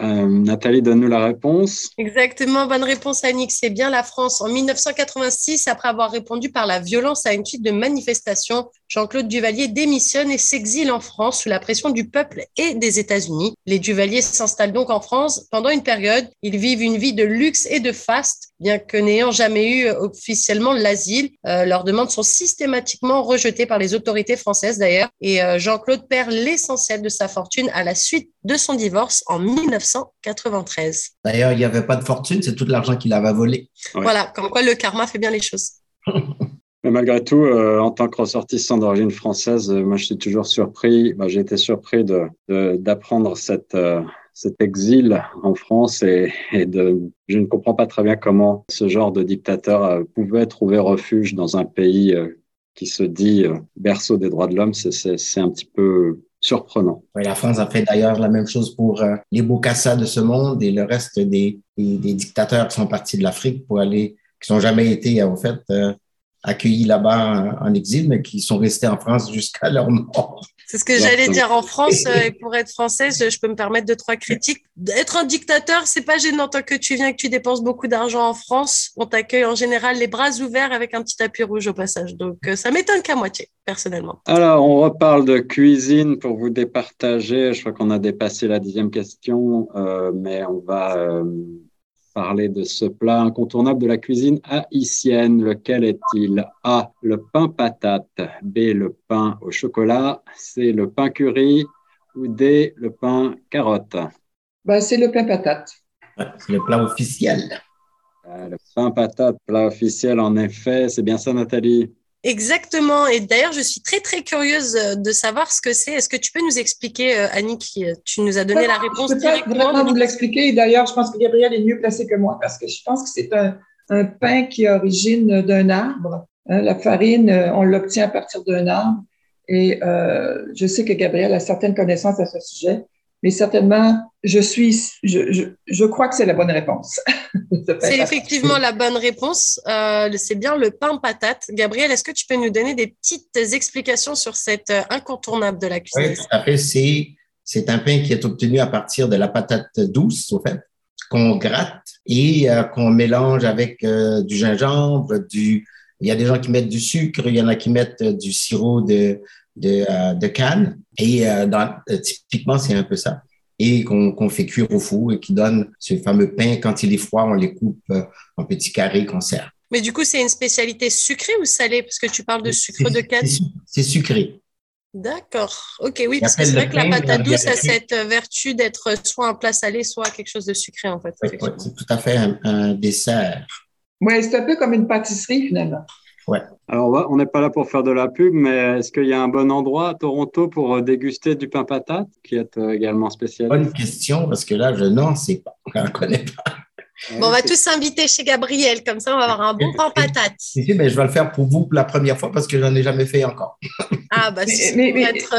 euh, Nathalie, donne-nous la réponse. Exactement, bonne réponse, Annick. C'est bien la France. En 1986, après avoir répondu par la violence à une suite de manifestations, Jean-Claude Duvalier démissionne et s'exile en France sous la pression du peuple et des États-Unis. Les Duvaliers s'installent donc en France pendant une période. Ils vivent une vie de luxe et de faste, bien que n'ayant jamais eu officiellement l'asile. Euh, leurs demandes sont systématiquement rejetées par les autorités françaises d'ailleurs. Et euh, Jean-Claude perd l'essentiel de sa fortune à la suite de son divorce en 1993. D'ailleurs, il n'y avait pas de fortune, c'est tout l'argent qu'il avait volé. Voilà, comme quoi le karma fait bien les choses. Mais malgré tout, euh, en tant que ressortissant d'origine française, euh, moi je suis toujours surpris, bah, j'ai été surpris d'apprendre de, cette, euh, cet exil en France et, et, de, je ne comprends pas très bien comment ce genre de dictateur pouvait trouver refuge dans un pays qui se dit berceau des droits de l'homme. C'est un petit peu surprenant. Oui, la France a fait d'ailleurs la même chose pour euh, les Bokassa de ce monde et le reste des, des, dictateurs qui sont partis de l'Afrique pour aller, qui n'ont jamais été en fait euh, accueillis là-bas en exil, mais qui sont restés en France jusqu'à leur mort. C'est ce que j'allais dire. En France, euh, et pour être française, je peux me permettre deux, trois critiques. Être un dictateur, c'est pas gênant tant que tu viens, que tu dépenses beaucoup d'argent en France. On t'accueille en général les bras ouverts avec un petit tapis rouge au passage. Donc, euh, ça m'étonne qu'à moitié, personnellement. Alors, on reparle de cuisine pour vous départager. Je crois qu'on a dépassé la dixième question, euh, mais on va parler de ce plat incontournable de la cuisine haïtienne. Lequel est-il? A. Le pain patate. B. Le pain au chocolat. C. Le pain curry. Ou D. Le pain carotte. Ben, c'est le pain patate. C'est le plat officiel. Euh, le pain patate, plat officiel, en effet. C'est bien ça, Nathalie? Exactement. Et d'ailleurs, je suis très, très curieuse euh, de savoir ce que c'est. Est-ce que tu peux nous expliquer, euh, Annie, qui, euh, tu nous as donné la réponse je peux directement vraiment vous l'expliquer. D'ailleurs, je pense que Gabriel est mieux placé que moi parce que je pense que c'est un, pain qui est origine d'un arbre. Hein, la farine, on l'obtient à partir d'un arbre. Et je sais que Gabriel a certaines connaissances à ce sujet mais certainement, je suis, je, je, je crois que c'est la bonne réponse. c'est effectivement la bonne réponse. Euh, c'est bien le pain patate. Gabriel, est-ce que tu peux nous donner des petites explications sur cet euh, incontournable de la cuisine? Oui, tout à fait. C'est, c'est un pain qui est obtenu à partir de la patate douce, au fait, qu'on gratte et euh, qu'on mélange avec euh, du gingembre, du, il y a des gens qui mettent du sucre, il y en a qui mettent du sirop de, de, euh, de canne. Et euh, dans, euh, typiquement, c'est un peu ça. Et qu'on fait cuire au four et qui donne ce fameux pain. Quand il est froid, on les coupe en petits carrés qu'on sert. Mais du coup, c'est une spécialité sucrée ou salée? Parce que tu parles de sucre de canne. C'est sucré. D'accord. OK, oui, parce que c'est vrai que la patate douce a cette vertu d'être soit un plat salé, soit quelque chose de sucré, en fait. Oui, c'est tout à fait un dessert. Oui, c'est un peu comme une pâtisserie, finalement. Ouais. Alors, on n'est pas là pour faire de la pub, mais est-ce qu'il y a un bon endroit à Toronto pour euh, déguster du pain patate, qui est euh, également spécial? Bonne question, parce que là, je n'en sais pas. Je ne connais pas. Bon, on va tous s'inviter chez Gabriel, comme ça on va avoir un bon pain patate. mais je vais le faire pour vous pour la première fois parce que je n'en ai jamais fait encore. Ah, bah, c'est mais, être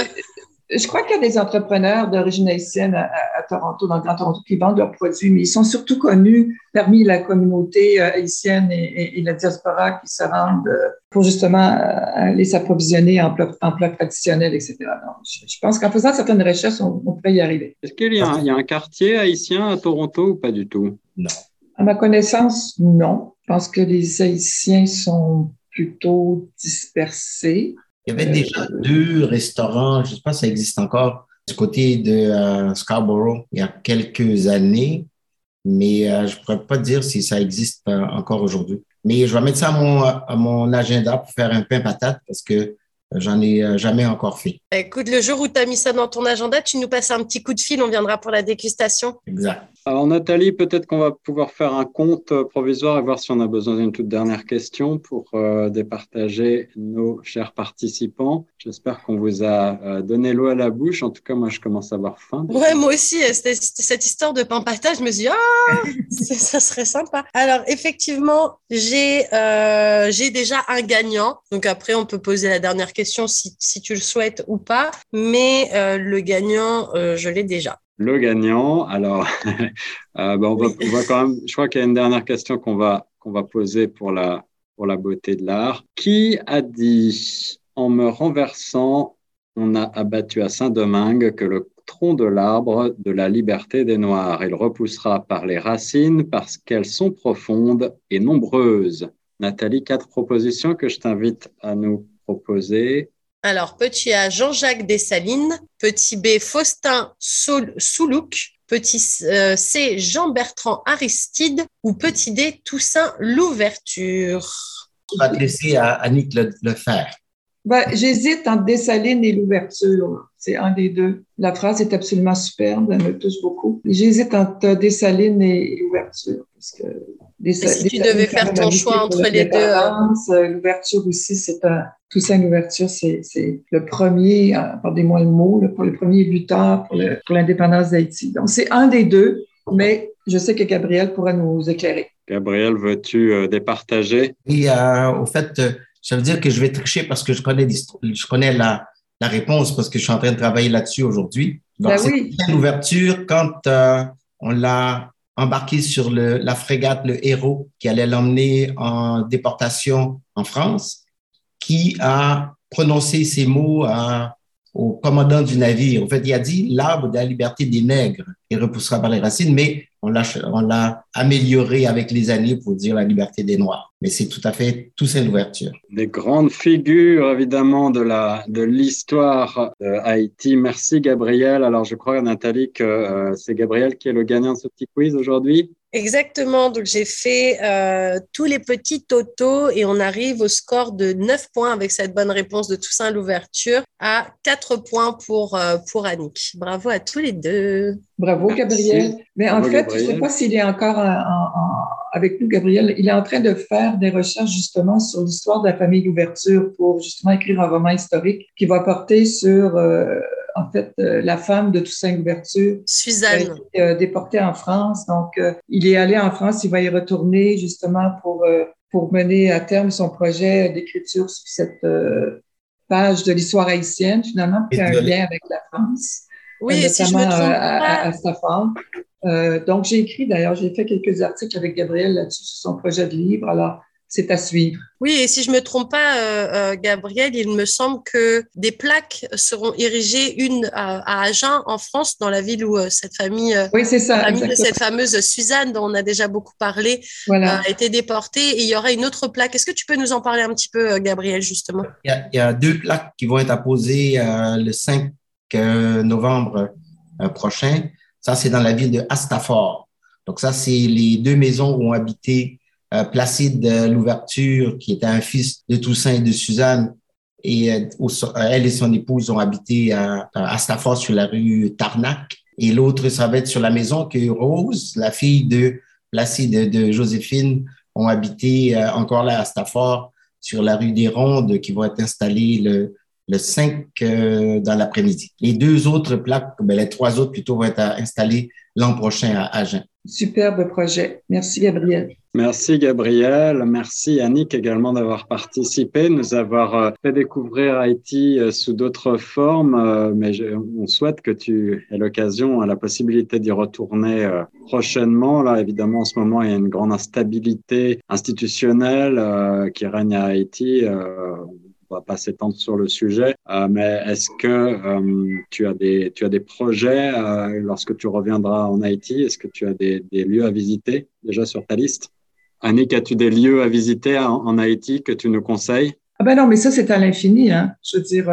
je crois qu'il y a des entrepreneurs d'origine haïtienne à, Toronto, dans le Grand Toronto, qui vendent leurs produits, mais ils sont surtout connus parmi la communauté euh, haïtienne et, la diaspora qui se rendent euh, pour justement euh, aller s'approvisionner en plats, en traditionnels, etc. je, pense qu'en faisant certaines recherches, on, pourrait y arriver. Est-ce qu'il y, a un quartier haïtien à Toronto ou pas du tout? Non. À ma connaissance, non. Je pense que les Haïtiens sont plutôt dispersés. Il y avait déjà deux restaurants, je ne sais pas si ça existe encore, du côté de euh, Scarborough il y a quelques années, mais euh, je ne pourrais pas dire si ça existe euh, encore aujourd'hui. Mais je vais mettre ça à mon, à mon agenda pour faire un pain patate parce que J'en ai jamais encore fait. Bah, écoute, le jour où tu as mis ça dans ton agenda, tu nous passes un petit coup de fil, on viendra pour la dégustation. Exact. Alors Nathalie, peut-être qu'on va pouvoir faire un compte euh, provisoire et voir si on a besoin d'une toute dernière question pour euh, départager nos chers participants. J'espère qu'on vous a donné l'eau à la bouche. En tout cas, moi, je commence à avoir faim. Ouais, moi aussi. C'était cette histoire de pain. Je me suis dit, ah, ça serait sympa. Alors, effectivement, j'ai j'ai déjà un gagnant. Donc après, on peut poser la dernière question si, tu le souhaites ou pas, mais euh, le gagnant, euh, je l'ai déjà. Le gagnant, alors, euh, ben, on, va, quand même, je crois qu'il y a une dernière question qu'on va, qu'on va poser pour la, pour la beauté de l'art. Qui a dit, en me renversant, on a abattu à Saint-Domingue que le tronc de l'arbre de la liberté des Noirs. Il repoussera par les racines parce qu'elles sont profondes et nombreuses. Nathalie, quatre propositions que je t'invite à nous proposer Alors, petit A, Jean-Jacques Dessalines. Petit B, Faustin Soulouk. Petit euh, C, Jean-Bertrand Aristide. Ou petit D, Toussaint Louverture. On va te laisser à Annick le, le faire. Ben, J'hésite entre Dessalines et l'ouverture. C'est un des deux. La phrase est absolument superbe, elle me touche beaucoup. J'hésite entre Dessalines et l'ouverture. Parce que si tu devais faire ton choix entre les deux. Euh, l'ouverture aussi, c'est un. Toussaint l'ouverture, c'est le premier, euh, pardonnez-moi le mot, le, le premier buteur pour l'indépendance d'Haïti. Donc, c'est un des deux, mais je sais que Gabriel pourra nous éclairer. Gabriel, veux-tu euh, départager? Oui, au fait, ça veut dire que je vais tricher parce que je connais, je connais la, la réponse parce que je suis en train de travailler là-dessus aujourd'hui. Donc, ben oui. l'ouverture quand euh, on l'a embarqué sur le, la frégate Le Héros qui allait l'emmener en déportation en France, qui a prononcé ces mots au commandant du navire. En fait, il a dit l'arbre de la liberté des nègres et repoussera par les racines, mais on l'a, amélioré avec les années pour dire la liberté des Noirs. Mais c'est tout à fait, tout c'est une ouverture. Des grandes figures, évidemment, de l'histoire de Haïti. Merci, Gabriel. Alors, je crois, Nathalie, que euh, c'est Gabriel qui est le gagnant de ce petit quiz aujourd'hui. Exactement. Donc, j'ai fait euh, tous les petits totaux et on arrive au score de 9 points avec cette bonne réponse de Toussaint l'ouverture à 4 points pour, euh, pour Annick. Bravo à tous les deux. Bravo, Gabriel. Mais en fait, je ne sais pas s'il est encore avec nous, Gabriel. Il est en train de faire des recherches justement sur l'histoire de la famille d'ouverture pour justement écrire un roman historique qui va porter sur... Euh, en fait, euh, la femme de Toussaint Louverture. Suzanne. A été, euh, déportée en France. Donc, euh, il est allé en France, il va y retourner justement pour, pour mener à terme son projet d'écriture sur cette page de l'histoire haïtienne, finalement, qui a un lien avec la France. Oui, notamment si je me trompe à, à, donc, j'ai écrit, d'ailleurs, j'ai fait quelques articles avec Gabriel là-dessus sur son projet de livre. Alors, c'est à suivre. Oui, et si je me trompe pas, euh, euh, Gabriel, il me semble que des plaques seront érigées, une à, Agen, en France, dans la ville où euh, cette famille, oui, c'est ça, cette fameuse Suzanne, dont on a déjà beaucoup parlé, a été déportée. Et il y aura une autre plaque. Est-ce que tu peux nous en parler un petit peu, Gabriel, justement? Il y, a, deux plaques qui vont être apposées le 5 novembre prochain. Ça, c'est dans la ville de Astafort. Donc ça, c'est les deux maisons où ont habité euh, Placide l'ouverture, qui était un fils de Toussaint et de Suzanne, et euh, elle et son épouse ont habité à, à Stafford sur la rue Tarnac. Et l'autre, ça va être sur la maison que Rose, la fille de Placide de Joséphine, ont habité euh, encore là à Stafford sur la rue des Rondes qui vont être installées le, le 5 dans l'après-midi. Les deux autres plaques, ben, les trois autres plutôt vont être installées l'an prochain à Agen. Superbe projet. Merci, Gabriel. Merci, Gabriel. Merci, Annick, également d'avoir participé, nous avoir euh, fait découvrir Haïti euh, sous d'autres formes. Euh, mais on souhaite que tu aies l'occasion, la possibilité d'y retourner prochainement. Là, évidemment, en ce moment, il y a une grande instabilité institutionnelle qui règne à Haïti va pas s'étendre sur le sujet, euh, mais est-ce que euh, tu, as des, projets euh, lorsque tu reviendras en Haïti Est-ce que tu as des, des, lieux à visiter déjà sur ta liste? Annick, as-tu des lieux à visiter en, Haïti que tu nous conseilles? Ah ben non, mais ça, c'est à l'infini. Hein. Je veux dire,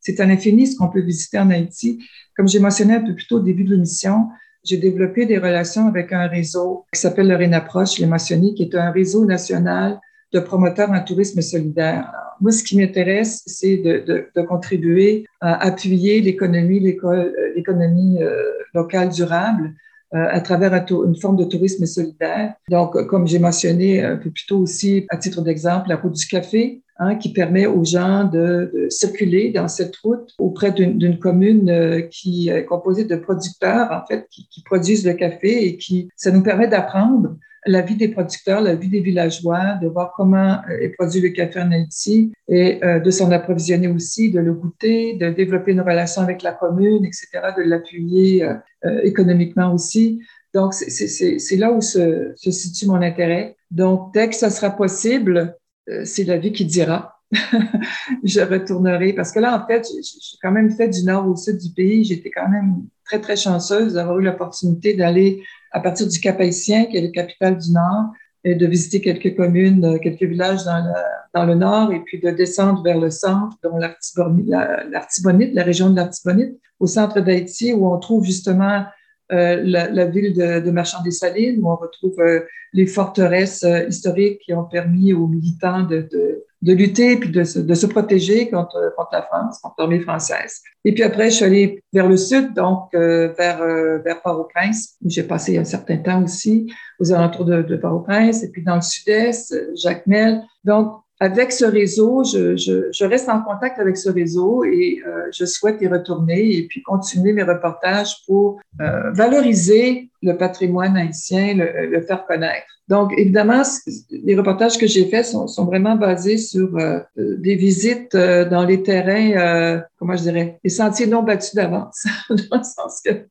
c'est à l'infini ce qu'on peut visiter en Haïti. Comme j'ai mentionné un peu plus tôt au début de l'émission, j'ai développé des relations avec un réseau qui s'appelle le RENAPROCHE, je l'ai mentionné, qui est un réseau national de promoteurs en tourisme solidaire. Moi, ce qui m'intéresse, c'est de, contribuer à appuyer l'économie, l'économie euh, locale durable euh, à travers une forme de tourisme solidaire. Donc, comme j'ai mentionné un peu plus tôt aussi, à titre d'exemple, la route du café, hein, qui permet aux gens de, circuler dans cette route auprès d'une commune euh, qui est composée de producteurs, en fait, qui, qui produisent le café et qui, ça nous permet d'apprendre la vie des producteurs, la vie des villageois, de voir comment euh, est produit le café en Haïti et euh, de s'en approvisionner aussi, de le goûter, de développer une relation avec la commune, etc., de l'appuyer euh, économiquement aussi. Donc, c'est là où se, se, situe mon intérêt. Donc, dès que ça sera possible, c'est la vie qui dira. je retournerai parce que là, en fait, j'ai quand même fait du nord au sud du pays. J'étais quand même très, très chanceuse d'avoir eu l'opportunité d'aller à partir du Cap Haïtien, qui est le capital du Nord, et de visiter quelques communes, euh, quelques villages dans le, dans le nord, et puis de descendre vers le centre, dont l'Artibonite, la, région de l'Artibonite, au centre d'Haïti, où on trouve justement euh, la, ville de, de Marchand-des-Salines, où on retrouve euh, les forteresses historiques qui ont permis aux militants de, de, de lutter puis de se, de se protéger contre, contre la France, contre l'armée française. Et puis après, je suis allée vers le sud, donc euh, vers, euh, vers Port-au-Prince, où j'ai passé un certain temps aussi, aux alentours de, de Port-au-Prince, et puis dans le sud-est, Jacmel. Donc, avec ce réseau, je, reste en contact avec ce réseau et euh, je souhaite y retourner et puis continuer mes reportages pour euh, valoriser le patrimoine haïtien, le, faire connaître. Donc, évidemment, les reportages que j'ai faits sont, vraiment basés sur euh, des visites dans les terrains, comment je dirais, les sentiers non battus d'avance, dans le sens que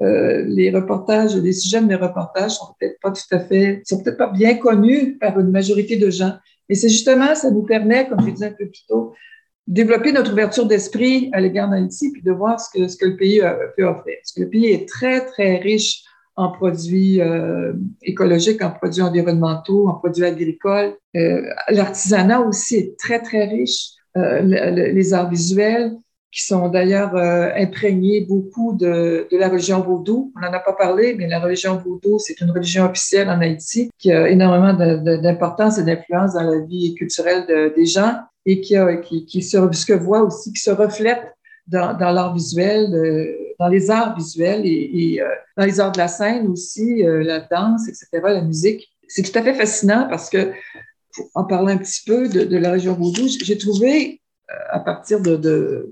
les reportages, les sujets de mes reportages sont peut-être pas tout à fait, sont peut-être pas bien connus par une majorité de gens. Et c'est justement, ça nous permet, comme je disais un peu plus tôt, développer notre ouverture d'esprit à l'égard d'Haïti, puis de voir ce que, ce que le pays peut offrir. Parce que le pays est très, très riche en produits euh, écologiques, en produits environnementaux, en produits agricoles. Euh, L'artisanat aussi est très, très riche. Euh, les arts visuels, qui sont d'ailleurs euh, imprégnés beaucoup de, de, la religion vaudou. On n'en a pas parlé, mais la religion vaudou, c'est une religion officielle en Haïti qui a énormément d'importance et d'influence dans la vie culturelle de, des gens et qui, a, qui, qui se, ce que voit aussi, qui se reflète dans, dans l'art visuel, euh, dans les arts visuels et, et euh, dans les arts de la scène aussi, euh, la danse, etc., la musique. C'est tout à fait fascinant parce que, en parlant un petit peu de, de la région Vaudou, j'ai trouvé, à partir de, de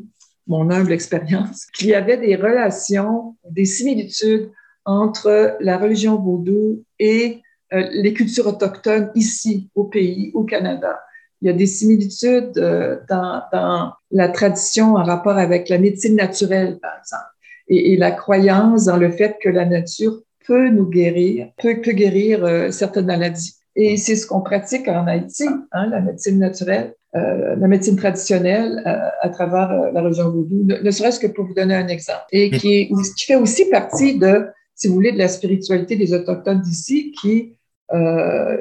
mon humble expérience, qu'il y avait des relations, des similitudes entre la religion vaudou et euh, les cultures autochtones ici au pays, au Canada. Il y a des similitudes euh, dans, la tradition en rapport avec la médecine naturelle, par exemple, et, la croyance dans le fait que la nature peut nous guérir, peut, peut guérir euh, certaines maladies. Et c'est ce qu'on pratique en Haïti, hein, la médecine naturelle. Euh, la médecine traditionnelle euh, à travers euh, la religion vaudou, ne, serait-ce que pour vous donner un exemple, et qui, qui, fait aussi partie de, si vous voulez, de la spiritualité des Autochtones d'ici, qui,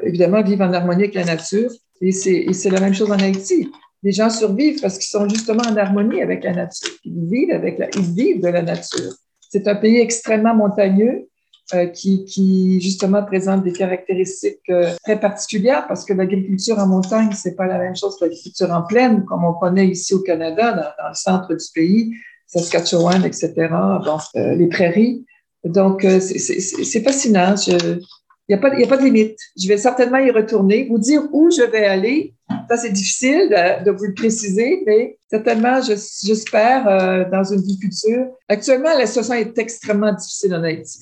évidemment, vivent en harmonie avec la nature. Et c'est la même chose en Haïti. Les gens survivent parce qu'ils sont justement en harmonie avec la nature. Ils vivent, avec la, ils vivent de la nature. C'est un pays extrêmement montagneux, euh, qui, qui, justement présente des caractéristiques euh, très particulières parce que l'agriculture en montagne, c'est pas la même chose que l'agriculture en plaine, comme on connaît ici au Canada, dans, dans le centre du pays, Saskatchewan, etc., bon, euh, les prairies. Donc, c'est fascinant. Il n'y a, pas, a pas de limite. Je vais certainement y retourner. Vous dire où je vais aller, ça c'est difficile de, vous le préciser, mais certainement, j'espère, euh, dans une vie future. Actuellement, la situation est extrêmement difficile en Haïti.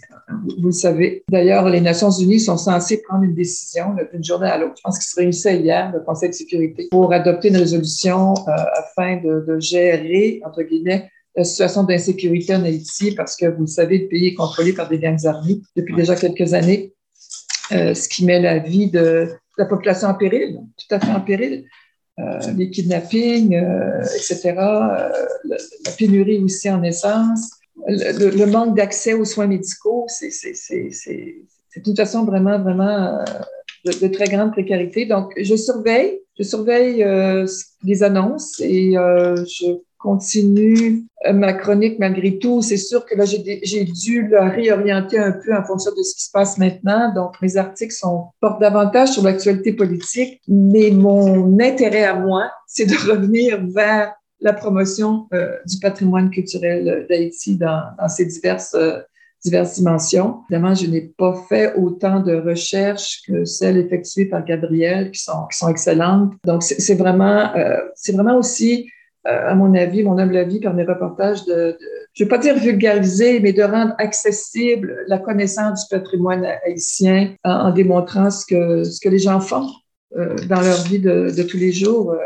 Vous, le savez. D'ailleurs, les Nations Unies sont censées prendre une décision d'une journée à l'autre. Je pense qu'il se réunissait hier, le Conseil de sécurité, pour adopter une résolution euh, afin de, de gérer, entre guillemets, la situation d'insécurité en Haïti parce que, vous le savez, le pays est contrôlé par des gangs armés depuis déjà quelques années. Euh, ce qui met la vie de la population en péril, tout à fait en péril. Euh, les kidnappings, euh, etc., euh, la, pénurie aussi en essence, le, le manque d'accès aux soins médicaux, c'est une façon vraiment, vraiment de, de, très grande précarité. Donc, je surveille, je surveille les annonces et je continue euh, ma chronique malgré tout. C'est sûr que là, j'ai dû la réorienter un peu en fonction de ce qui se passe maintenant. Donc, mes articles sont, portent davantage sur l'actualité politique, mais mon intérêt à moi, c'est de revenir vers la promotion euh, du patrimoine culturel d'Haïti dans, dans ses diverses euh, diverses dimensions. Évidemment, je n'ai pas fait autant de recherches que celles effectuées par Gabriel, qui sont, qui sont excellentes. Donc, c'est vraiment, euh, c'est vraiment aussi à mon avis, mon humble avis, par mes reportages, de, je ne vais pas dire vulgariser, mais de rendre accessible la connaissance du patrimoine haïtien en, démontrant ce que, ce que les gens font euh, dans leur vie de, tous les jours, euh,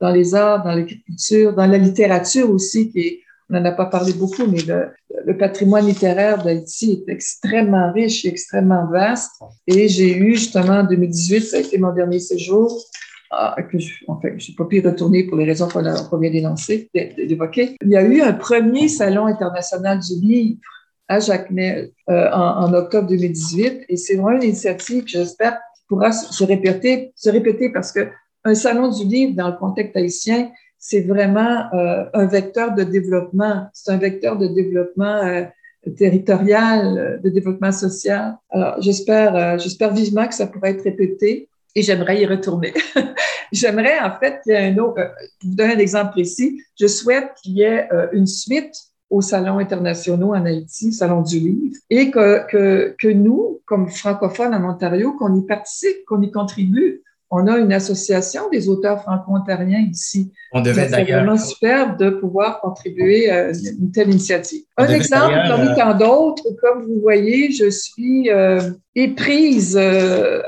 dans les arts, dans l'agriculture, dans la littérature aussi, qui est, on n'en a pas parlé beaucoup, mais le, le patrimoine littéraire d'Haïti est extrêmement riche et extrêmement vaste. Et j'ai eu justement en 2018, ça a été mon dernier séjour, je, en n'ai pas pu retourner pour les raisons qu'on vient d'énoncer, d'évoquer. Il y a eu un premier salon international du livre à Jacmel euh, en, en, octobre 2018 et c'est vraiment une initiative que j'espère pourra se répéter, se répéter parce que un salon du livre dans le contexte haïtien, c'est vraiment euh, un vecteur de développement. C'est un vecteur de développement euh, territorial, de développement social. Alors, j'espère, j'espère vivement que ça pourra être répété et j'aimerais y retourner. j'aimerais en fait qu'il y ait un autre, euh, pour vous donner un exemple précis, je souhaite qu'il y ait euh, une suite aux salons internationaux en Haïti, Salon du livre, et que, que, que nous, comme francophones en Ontario, qu'on y participe, qu'on y contribue. On a une association des auteurs franco-ontariens ici. On devait d'ailleurs. C'est vraiment superbe de pouvoir contribuer à une telle initiative. Un exemple parmi euh, tant d'autres, comme vous voyez, je suis euh, éprise, euh,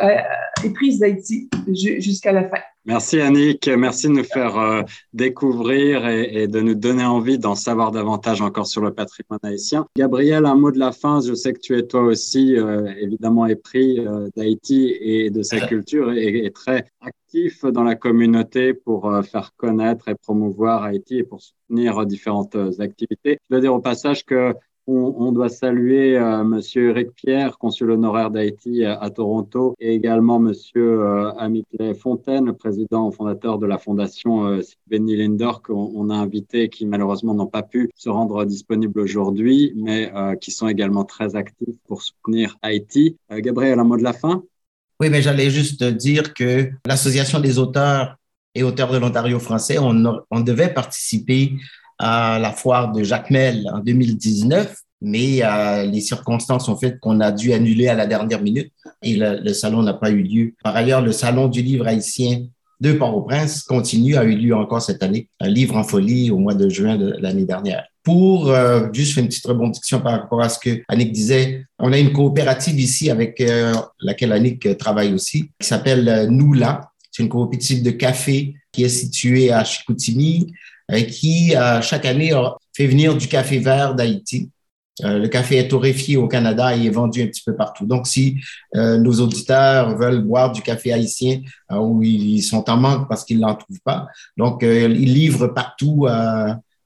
éprise d'Haïti jusqu'à la fin. Merci Annick, merci de nous faire euh, découvrir et, et, de nous donner envie d'en savoir davantage encore sur le patrimoine haïtien. Gabriel, un mot de la fin. Je sais que tu es toi aussi euh, évidemment épris euh, d'Haïti et de sa culture et, et très actif actif dans la communauté pour faire connaître et promouvoir Haïti et pour soutenir différentes activités. Je veux dire au passage que on, doit saluer euh, Monsieur Eric Pierre, consul honoraire d'Haïti à, Toronto, et également Monsieur euh, Fontaine, président fondateur de la fondation euh, Benny Lindor, qu'on a invité, qui malheureusement n'ont pas pu se rendre disponibles aujourd'hui, mais euh, qui sont également très actifs pour soutenir Haïti. Gabriel, un mot de la fin? Oui, mais j'allais juste dire que l'Association des auteurs et auteurs de l'Ontario français, on devait participer à la foire de Jacmel en 2019, mais euh, les circonstances ont fait qu'on a dû annuler à la dernière minute et le, salon n'a pas eu lieu. Par ailleurs, le salon du livre haïtien de Port-au-Prince continue, a eu lieu encore cette année, un livre en folie au mois de juin de l'année dernière. Pour euh, juste faire une petite rebondition par rapport à ce que Annick disait, on a une coopérative ici avec euh, laquelle Annick travaille aussi, qui s'appelle Noula. C'est une coopérative de café qui est située à Chicoutimi, euh, qui, euh, chaque année, fait venir du café vert d'Haïti. Euh, le café est torréfié au Canada et est vendu un petit peu partout. Donc, si nos auditeurs veulent boire du café haïtien où ils sont en manque parce qu'ils n'en trouvent pas, donc ils livrent partout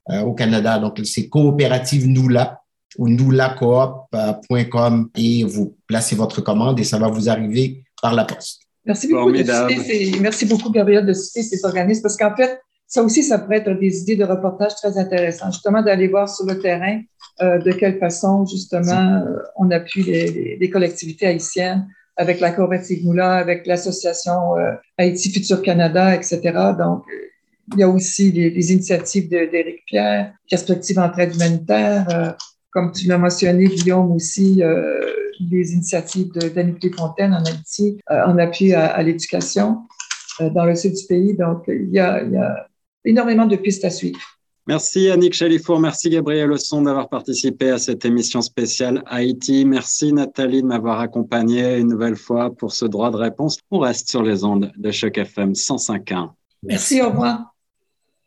au Canada. Donc, c'est coopérative Noula ou noulacoop.com et vous placez votre commande et ça va vous arriver par la poste. Merci beaucoup, de citer merci beaucoup, Gabriel, de citer ces organismes parce qu'en fait, ça aussi, ça pourrait être des idées de reportage très intéressantes, justement d'aller voir sur le terrain euh, de quelle façon, justement, euh, on appuie les, les, collectivités haïtiennes avec la coopérative Moula, avec l'association euh, Haïti Futur Canada, etc. Donc, il y a aussi les, initiatives d'Éric Pierre, Perspective Entraide humanitaire, comme tu l'as mentionné, Guillaume, aussi les initiatives d'Annick Fontaine en Haïti, en appui à, à l'éducation dans le sud du pays. Donc, il y a, il y a énormément de pistes à suivre. Merci Annick Chalifour, merci Gabriel Osson d'avoir participé à cette émission spéciale Haïti. Merci Nathalie de m'avoir accompagné une nouvelle fois pour ce droit de réponse. On reste sur les ondes de Choc FM 105.1. Merci, au revoir.